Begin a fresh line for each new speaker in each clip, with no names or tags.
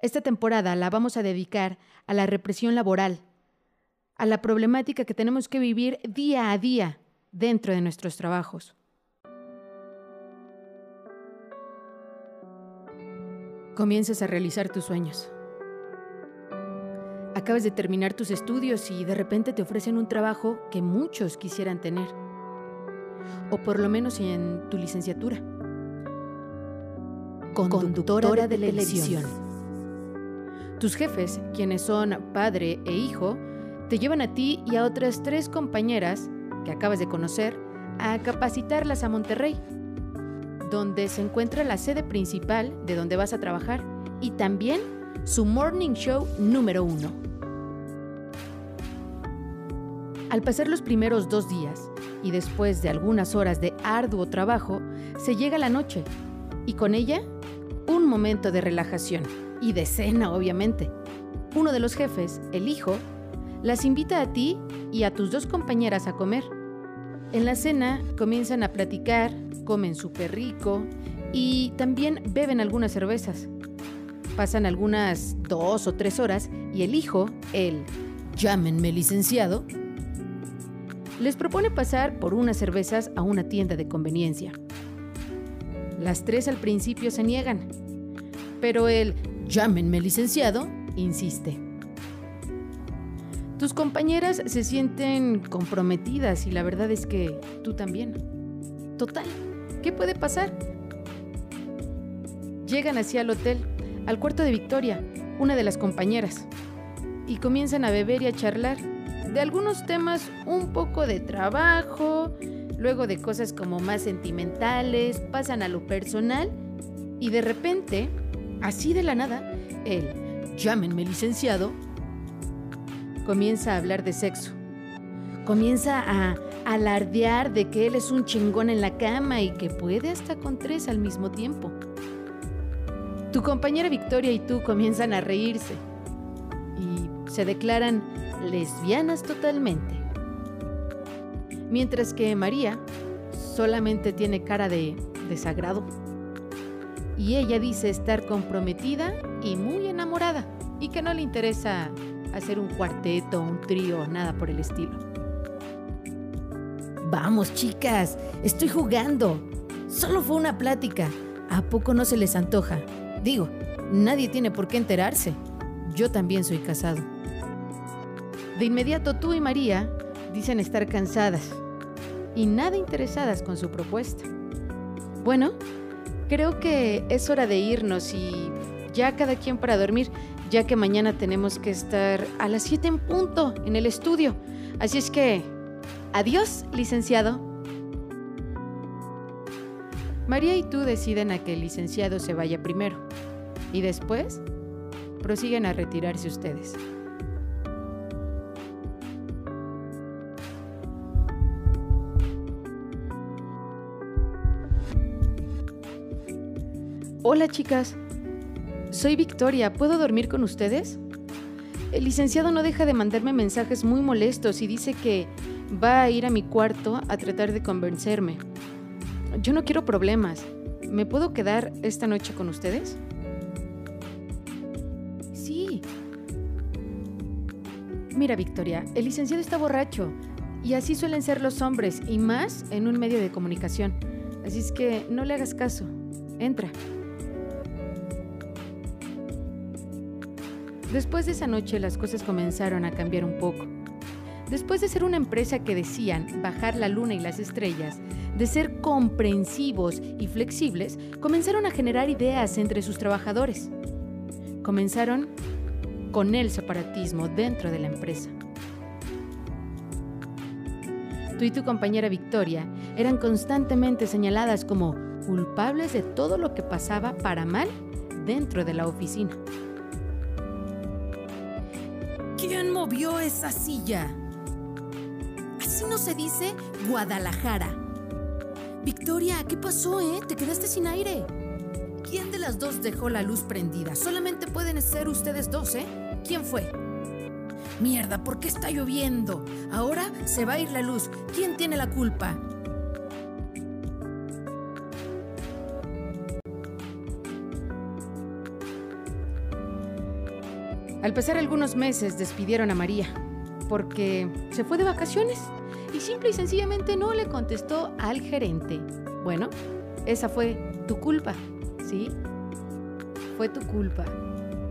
Esta temporada la vamos a dedicar a la represión laboral, a la problemática que tenemos que vivir día a día dentro de nuestros trabajos. Comienzas a realizar tus sueños. Acabas de terminar tus estudios y de repente te ofrecen un trabajo que muchos quisieran tener. O por lo menos en tu licenciatura. Conductora, de, televisión. Tus jefes, quienes son padre e hijo, te llevan a ti y a otras tres compañeras que acabas de conocer a capacitarlas a Monterrey, donde se encuentra la sede principal de donde vas a trabajar y también su morning show número uno. Al pasar los primeros dos días y después de algunas horas de arduo trabajo, se llega la noche y con ella un momento de relajación y de cena, obviamente. Uno de los jefes, el hijo, las invita a ti y a tus dos compañeras a comer. En la cena comienzan a platicar, comen súper rico y también beben algunas cervezas. Pasan algunas dos o tres horas y el hijo, el llámenme licenciado, les propone pasar por unas cervezas a una tienda de conveniencia. Las tres al principio se niegan, pero el llámenme licenciado insiste. Tus compañeras se sienten comprometidas y la verdad es que tú también. Total, ¿qué puede pasar? Llegan hacia el hotel, al cuarto de Victoria, una de las compañeras, y comienzan a beber y a charlar de algunos temas un poco de trabajo, luego de cosas como más sentimentales, pasan a lo personal y de repente, así de la nada, el llámenme licenciado comienza a hablar de sexo. Comienza a alardear de que él es un chingón en la cama y que puede hasta con tres al mismo tiempo. Tu compañera Victoria y tú comienzan a reírse y se declaran lesbianas totalmente. Mientras que María solamente tiene cara de desagrado. Y ella dice estar comprometida y muy enamorada y que no le interesa hacer un cuarteto, un trío, nada por el estilo.
Vamos, chicas, estoy jugando. Solo fue una plática. ¿A poco no se les antoja? Digo, nadie tiene por qué enterarse. Yo también soy casado.
De inmediato tú y María dicen estar cansadas y nada interesadas con su propuesta. Bueno, creo que es hora de irnos y ya cada quien para dormir, ya que mañana tenemos que estar a las 7 en punto en el estudio. Así es que, adiós, licenciado. María y tú deciden a que el licenciado se vaya primero y después prosiguen a retirarse ustedes. Hola chicas, soy Victoria, ¿puedo dormir con ustedes? El licenciado no deja de mandarme mensajes muy molestos y dice que va a ir a mi cuarto a tratar de convencerme. Yo no quiero problemas. ¿Me puedo quedar esta noche con ustedes? Sí. Mira, Victoria, el licenciado está borracho y así suelen ser los hombres y más en un medio de comunicación. Así es que no le hagas caso. Entra. Después de esa noche las cosas comenzaron a cambiar un poco. Después de ser una empresa que decían bajar la luna y las estrellas, de ser comprensivos y flexibles, comenzaron a generar ideas entre sus trabajadores. Comenzaron con el separatismo dentro de la empresa. Tú y tu compañera Victoria eran constantemente señaladas como culpables de todo lo que pasaba para mal dentro de la oficina.
Movió esa silla? Así no se dice Guadalajara. Victoria, ¿qué pasó, eh? Te quedaste sin aire. ¿Quién de las dos dejó la luz prendida? Solamente pueden ser ustedes dos, ¿eh? ¿Quién fue? Mierda, ¿por qué está lloviendo? Ahora se va a ir la luz. ¿Quién tiene la culpa?
Al pasar algunos meses despidieron a María porque se fue de vacaciones y simple y sencillamente no le contestó al gerente. Bueno, esa fue tu culpa, ¿sí? Fue tu culpa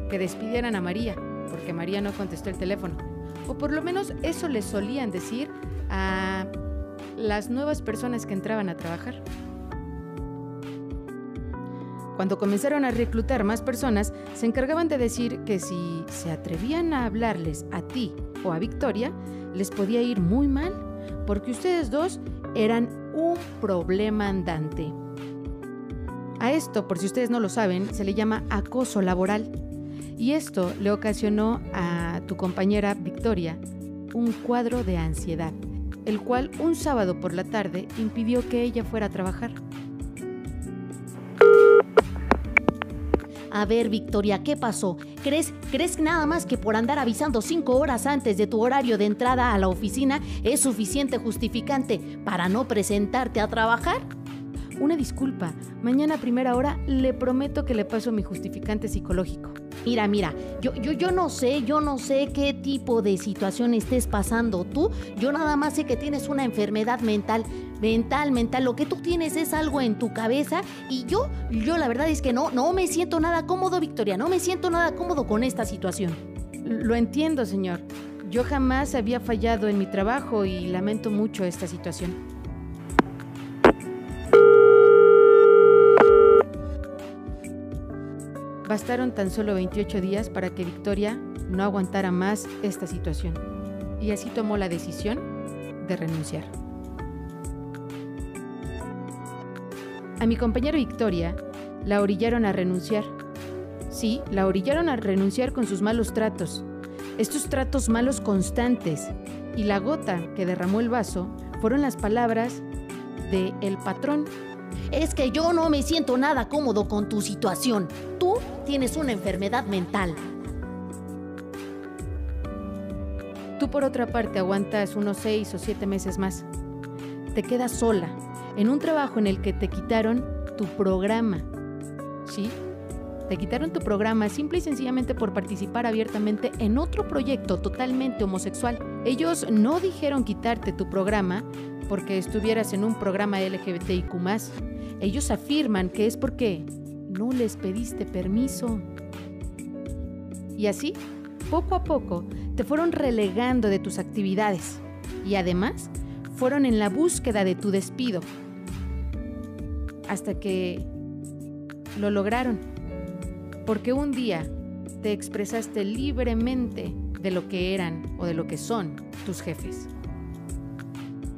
que despidieran a María porque María no contestó el teléfono. O por lo menos eso le solían decir a las nuevas personas que entraban a trabajar. Cuando comenzaron a reclutar más personas, se encargaban de decir que si se atrevían a hablarles a ti o a Victoria, les podía ir muy mal, porque ustedes dos eran un problema andante. A esto, por si ustedes no lo saben, se le llama acoso laboral. Y esto le ocasionó a tu compañera Victoria un cuadro de ansiedad, el cual un sábado por la tarde impidió que ella fuera a trabajar.
A ver, Victoria, ¿qué pasó? ¿Crees, ¿Crees nada más que por andar avisando cinco horas antes de tu horario de entrada a la oficina es suficiente justificante para no presentarte a trabajar?
Una disculpa. Mañana a primera hora le prometo que le paso mi justificante psicológico.
Mira, mira, yo, yo, yo no sé, yo no sé qué tipo de situación estés pasando tú. Yo nada más sé que tienes una enfermedad mental. Mental, mental. Lo que tú tienes es algo en tu cabeza. Y yo, yo la verdad es que no, no me siento nada cómodo, Victoria. No me siento nada cómodo con esta situación.
Lo entiendo, señor. Yo jamás había fallado en mi trabajo y lamento mucho esta situación. Bastaron tan solo 28 días para que Victoria no aguantara más esta situación y así tomó la decisión de renunciar. A mi compañera Victoria la orillaron a renunciar. Sí, la orillaron a renunciar con sus malos tratos. Estos tratos malos constantes y la gota que derramó el vaso fueron las palabras de el patrón
es que yo no me siento nada cómodo con tu situación. Tú tienes una enfermedad mental.
Tú por otra parte aguantas unos seis o siete meses más. Te quedas sola, en un trabajo en el que te quitaron tu programa. ¿Sí? Te quitaron tu programa simple y sencillamente por participar abiertamente en otro proyecto totalmente homosexual. Ellos no dijeron quitarte tu programa porque estuvieras en un programa LGBTIQ ellos afirman que es porque no les pediste permiso. Y así, poco a poco, te fueron relegando de tus actividades y además fueron en la búsqueda de tu despido. Hasta que lo lograron. Porque un día te expresaste libremente de lo que eran o de lo que son tus jefes.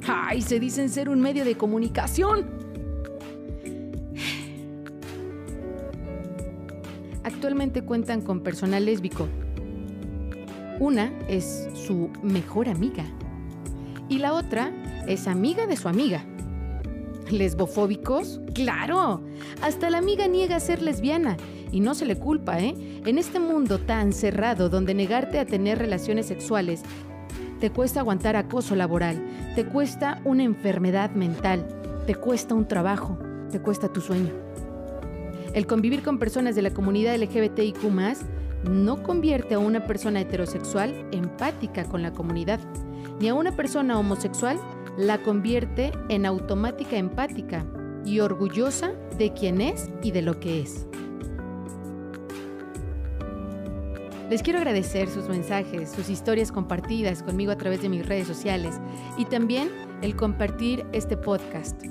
¡Ay! Se dicen ser un medio de comunicación. actualmente cuentan con personal lésbico. Una es su mejor amiga y la otra es amiga de su amiga. ¿Lesbofóbicos? ¡Claro! Hasta la amiga niega ser lesbiana y no se le culpa, ¿eh? En este mundo tan cerrado donde negarte a tener relaciones sexuales te cuesta aguantar acoso laboral, te cuesta una enfermedad mental, te cuesta un trabajo, te cuesta tu sueño. El convivir con personas de la comunidad LGBTIQ no convierte a una persona heterosexual empática con la comunidad, ni a una persona homosexual la convierte en automática empática y orgullosa de quién es y de lo que es. Les quiero agradecer sus mensajes, sus historias compartidas conmigo a través de mis redes sociales y también el compartir este podcast.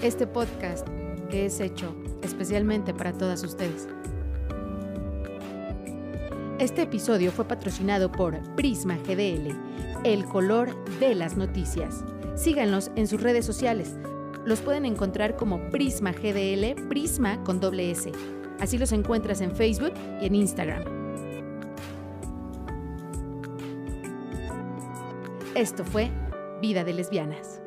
Este podcast que es hecho especialmente para todas ustedes. Este episodio fue patrocinado por Prisma GDL, el color de las noticias. Síganlos en sus redes sociales. Los pueden encontrar como Prisma GDL, Prisma con doble S. Así los encuentras en Facebook y en Instagram. Esto fue Vida de Lesbianas.